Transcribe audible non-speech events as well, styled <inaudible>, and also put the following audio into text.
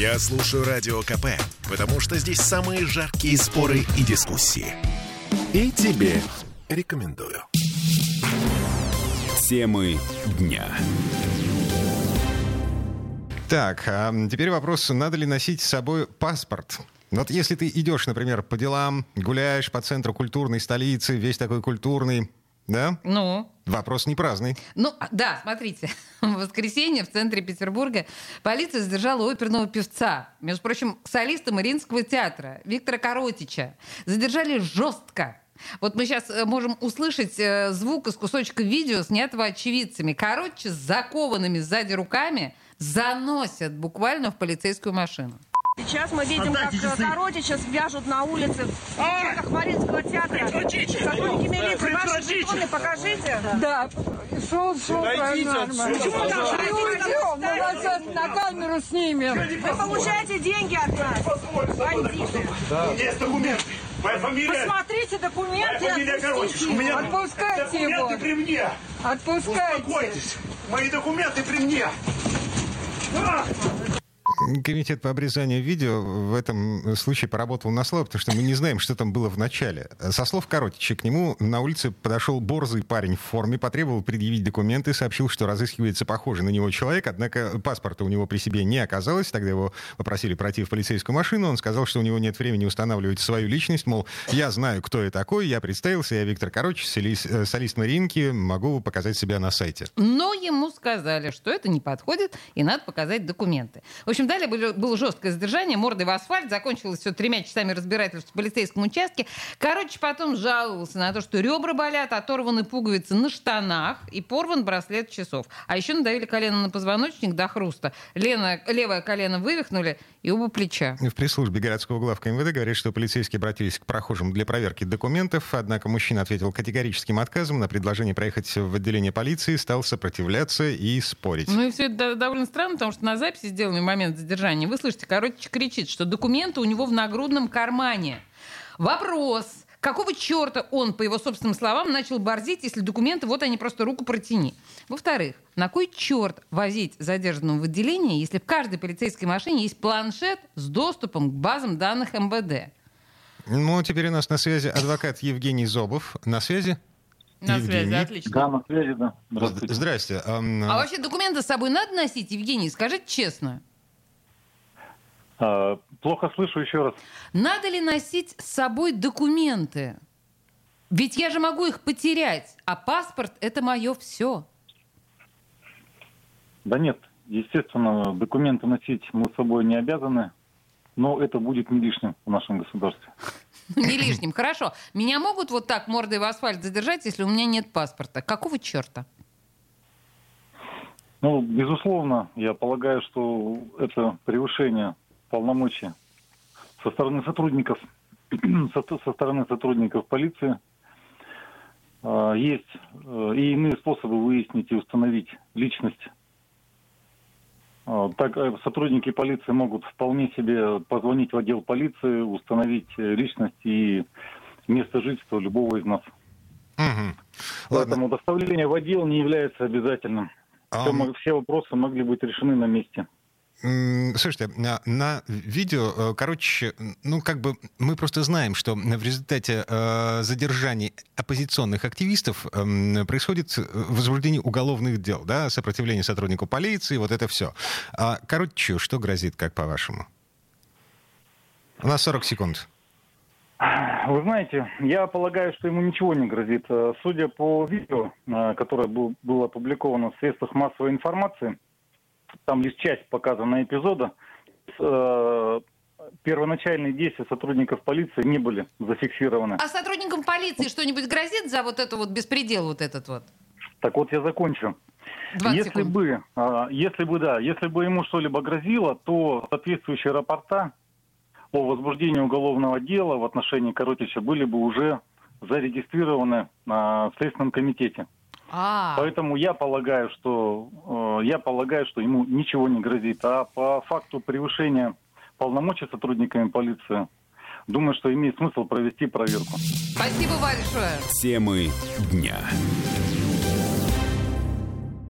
Я слушаю Радио КП, потому что здесь самые жаркие споры и дискуссии. И тебе рекомендую. Темы дня. Так, а теперь вопрос, надо ли носить с собой паспорт? Вот если ты идешь, например, по делам, гуляешь по центру культурной столицы, весь такой культурный, да? Ну, Вопрос не праздный. Ну, да, смотрите. <laughs> В воскресенье в центре Петербурга полиция задержала оперного певца, между прочим, солиста Мариинского театра Виктора Коротича. Задержали жестко. Вот мы сейчас можем услышать э, звук из кусочка видео, снятого очевидцами. Коротича с закованными сзади руками заносят буквально в полицейскую машину. Сейчас мы видим, как Коротича вяжут на улице в чеках Мариинского театра. Сотрудники милиции, ваши жетоны покажите. Да, шел, шел, нормально. Почему так? Идем, мы вас сейчас на камеру снимем. Вы получаете деньги от нас, бандиты. Есть документы. Моя фамилия. Посмотрите документы Моя фамилия Короче. отпустите У меня его. Отпускайте его. документы при мне. Отпускайте. Успокойтесь. Мои документы при мне. Комитет по обрезанию видео в этом случае поработал на слабо, потому что мы не знаем, что там было в начале. Со слов Коротича, к нему на улице подошел борзый парень в форме, потребовал предъявить документы, сообщил, что разыскивается похожий на него человек, однако паспорта у него при себе не оказалось. Тогда его попросили пройти в полицейскую машину. Он сказал, что у него нет времени устанавливать свою личность, мол, я знаю, кто я такой, я представился, я Виктор Коротич, солист, э, солист Маринки, могу показать себя на сайте. Но ему сказали, что это не подходит, и надо показать документы. В общем, далее было, было жесткое задержание, мордой в асфальт, закончилось все тремя часами разбирательства в полицейском участке. Короче, потом жаловался на то, что ребра болят, оторваны пуговицы на штанах и порван браслет часов. А еще надавили колено на позвоночник до хруста. Лена, левое колено вывихнули и оба плеча. В пресс-службе городского главка МВД говорят, что полицейские обратились к прохожим для проверки документов, однако мужчина ответил категорическим отказом на предложение проехать в отделение полиции, стал сопротивляться и спорить. Ну и все это довольно странно, потому что на записи, сделанной в момент задержания, вы слышите, короче, кричит, что документы у него в нагрудном кармане. Вопрос. Какого черта он, по его собственным словам, начал борзить, если документы, вот они, просто руку протяни? Во-вторых, на кой черт возить задержанного в отделение, если в каждой полицейской машине есть планшет с доступом к базам данных МВД? Ну, теперь у нас на связи адвокат Евгений Зобов. На связи? На Евгений. связи, отлично. Да, на связи, да. Зд- Здрасте. Ам, А вообще документы с собой надо носить, Евгений? Скажите честно. А, плохо слышу еще раз. Надо ли носить с собой документы? Ведь я же могу их потерять, а паспорт — это мое все. Да нет, естественно, документы носить мы с собой не обязаны, но это будет не лишним в нашем государстве. <laughs> Не лишним. Хорошо. Меня могут вот так мордой в асфальт задержать, если у меня нет паспорта? Какого черта? Ну, безусловно, я полагаю, что это превышение полномочий со стороны сотрудников, <clears throat> со, стороны сотрудников полиции. А, Есть э, и иные способы выяснить и установить личность. А, Так э, сотрудники полиции могут вполне себе позвонить в отдел полиции, установить э, личность и место жительства любого из нас. мгм. Поэтому доставление в отдел не является обязательным. А, Все, мо- все вопросы могли быть решены на месте. Слушайте, на, на видео, э, короче, ну как бы мы просто знаем, что в результате э, задержаний оппозиционных активистов эм, происходит э, возбуждение уголовных дел, да, сопротивление сотруднику полиции, вот это все. А короче, что грозит, как по-вашему? У нас 40 секунд. Вы знаете, я полагаю, что ему ничего не грозит. Э, Судя по видео, э, которое был- было опубликовано в средствах массовой информации, там лишь часть показана эпизода, э, первоначальные действия сотрудников полиции не были зафиксированы. А сотрудникам полиции что-нибудь грозит за вот это вот беспредел вот этот вот? Так вот, я закончу. 20 Если секунд. бы, а, если бы, да, если бы ему что-либо грозило, то соответствующие рапорта о возбуждении уголовного дела в отношении Коротича были бы уже зарегистрированы а, в Следственном комитете. А, Поэтому я полагаю, что э, я полагаю, что ему ничего не грозит. А по факту превышения полномочий сотрудниками полиции, думаю, что имеет смысл провести проверку. спасибо большое. Темы дня.